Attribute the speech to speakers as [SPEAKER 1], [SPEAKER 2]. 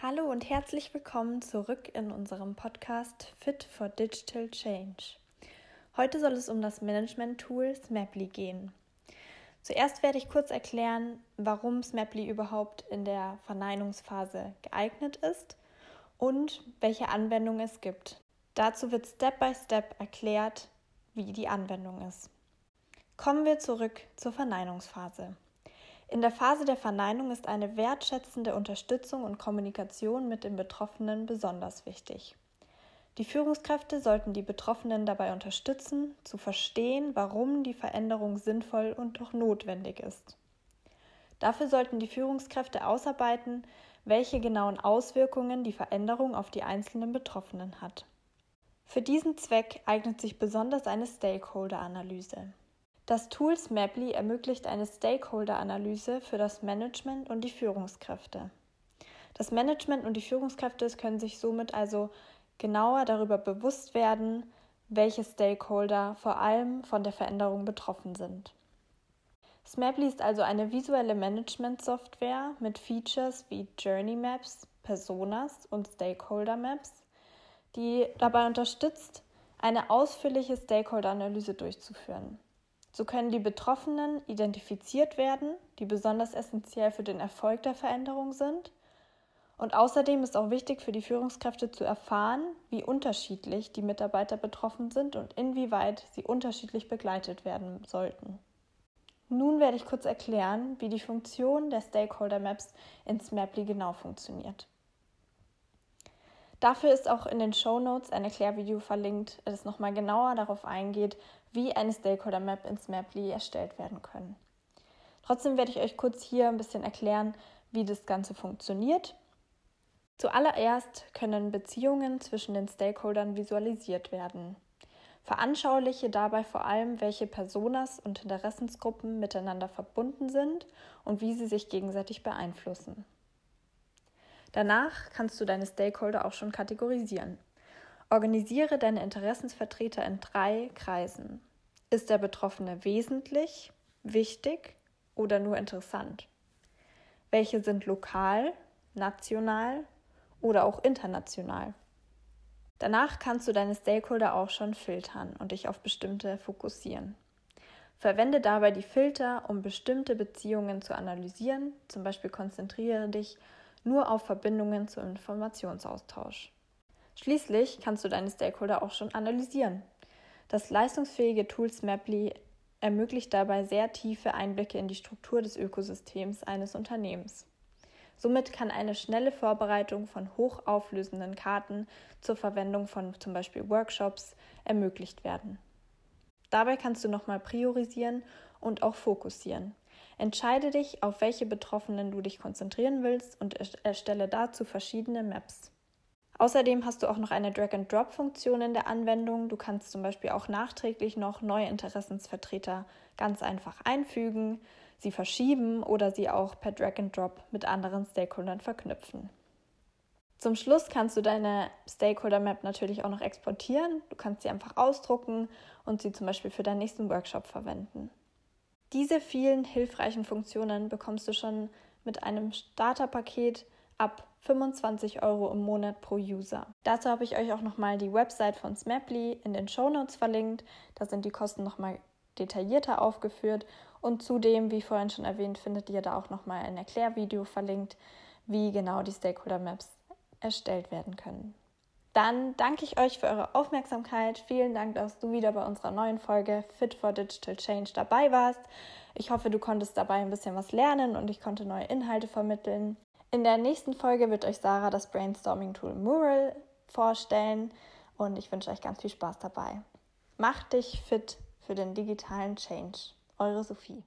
[SPEAKER 1] Hallo und herzlich willkommen zurück in unserem Podcast Fit for Digital Change. Heute soll es um das Management-Tool Smaply gehen. Zuerst werde ich kurz erklären, warum Smaply überhaupt in der Verneinungsphase geeignet ist und welche Anwendung es gibt. Dazu wird Step by Step erklärt, wie die Anwendung ist. Kommen wir zurück zur Verneinungsphase. In der Phase der Verneinung ist eine wertschätzende Unterstützung und Kommunikation mit den Betroffenen besonders wichtig. Die Führungskräfte sollten die Betroffenen dabei unterstützen, zu verstehen, warum die Veränderung sinnvoll und auch notwendig ist. Dafür sollten die Führungskräfte ausarbeiten, welche genauen Auswirkungen die Veränderung auf die einzelnen Betroffenen hat. Für diesen Zweck eignet sich besonders eine Stakeholder-Analyse. Das Tool Smaply ermöglicht eine Stakeholder-Analyse für das Management und die Führungskräfte. Das Management und die Führungskräfte können sich somit also genauer darüber bewusst werden, welche Stakeholder vor allem von der Veränderung betroffen sind. Smaply ist also eine visuelle Management-Software mit Features wie Journey Maps, Personas und Stakeholder Maps, die dabei unterstützt, eine ausführliche Stakeholder-Analyse durchzuführen. So können die Betroffenen identifiziert werden, die besonders essentiell für den Erfolg der Veränderung sind. Und außerdem ist auch wichtig für die Führungskräfte zu erfahren, wie unterschiedlich die Mitarbeiter betroffen sind und inwieweit sie unterschiedlich begleitet werden sollten. Nun werde ich kurz erklären, wie die Funktion der Stakeholder Maps in Smaply genau funktioniert. Dafür ist auch in den Show Notes ein Erklärvideo verlinkt, das nochmal genauer darauf eingeht, wie eine Stakeholder Map in Smaply erstellt werden können. Trotzdem werde ich euch kurz hier ein bisschen erklären, wie das Ganze funktioniert. Zuallererst können Beziehungen zwischen den Stakeholdern visualisiert werden. Veranschauliche dabei vor allem, welche Personas und Interessensgruppen miteinander verbunden sind und wie sie sich gegenseitig beeinflussen. Danach kannst du deine Stakeholder auch schon kategorisieren. Organisiere deine Interessensvertreter in drei Kreisen. Ist der Betroffene wesentlich, wichtig oder nur interessant? Welche sind lokal, national oder auch international? Danach kannst du deine Stakeholder auch schon filtern und dich auf bestimmte fokussieren. Verwende dabei die Filter, um bestimmte Beziehungen zu analysieren. Zum Beispiel konzentriere dich nur auf Verbindungen zum Informationsaustausch. Schließlich kannst du deine Stakeholder auch schon analysieren. Das leistungsfähige Tool Smaply ermöglicht dabei sehr tiefe Einblicke in die Struktur des Ökosystems eines Unternehmens. Somit kann eine schnelle Vorbereitung von hochauflösenden Karten zur Verwendung von zum Beispiel Workshops ermöglicht werden. Dabei kannst du nochmal priorisieren und auch fokussieren. Entscheide dich, auf welche Betroffenen du dich konzentrieren willst und erstelle dazu verschiedene Maps. Außerdem hast du auch noch eine Drag-and-Drop-Funktion in der Anwendung. Du kannst zum Beispiel auch nachträglich noch neue Interessensvertreter ganz einfach einfügen, sie verschieben oder sie auch per Drag-and-Drop mit anderen Stakeholdern verknüpfen. Zum Schluss kannst du deine Stakeholder Map natürlich auch noch exportieren. Du kannst sie einfach ausdrucken und sie zum Beispiel für deinen nächsten Workshop verwenden. Diese vielen hilfreichen Funktionen bekommst du schon mit einem Starterpaket ab 25 Euro im Monat pro User. Dazu habe ich euch auch nochmal die Website von Smaply in den Show Notes verlinkt. Da sind die Kosten nochmal detaillierter aufgeführt und zudem, wie vorhin schon erwähnt, findet ihr da auch nochmal ein Erklärvideo verlinkt, wie genau die Stakeholder Maps erstellt werden können. Dann danke ich euch für eure Aufmerksamkeit. Vielen Dank, dass du wieder bei unserer neuen Folge Fit for Digital Change dabei warst. Ich hoffe, du konntest dabei ein bisschen was lernen und ich konnte neue Inhalte vermitteln. In der nächsten Folge wird euch Sarah das Brainstorming-Tool Mural vorstellen und ich wünsche euch ganz viel Spaß dabei. Macht dich fit für den digitalen Change. Eure Sophie.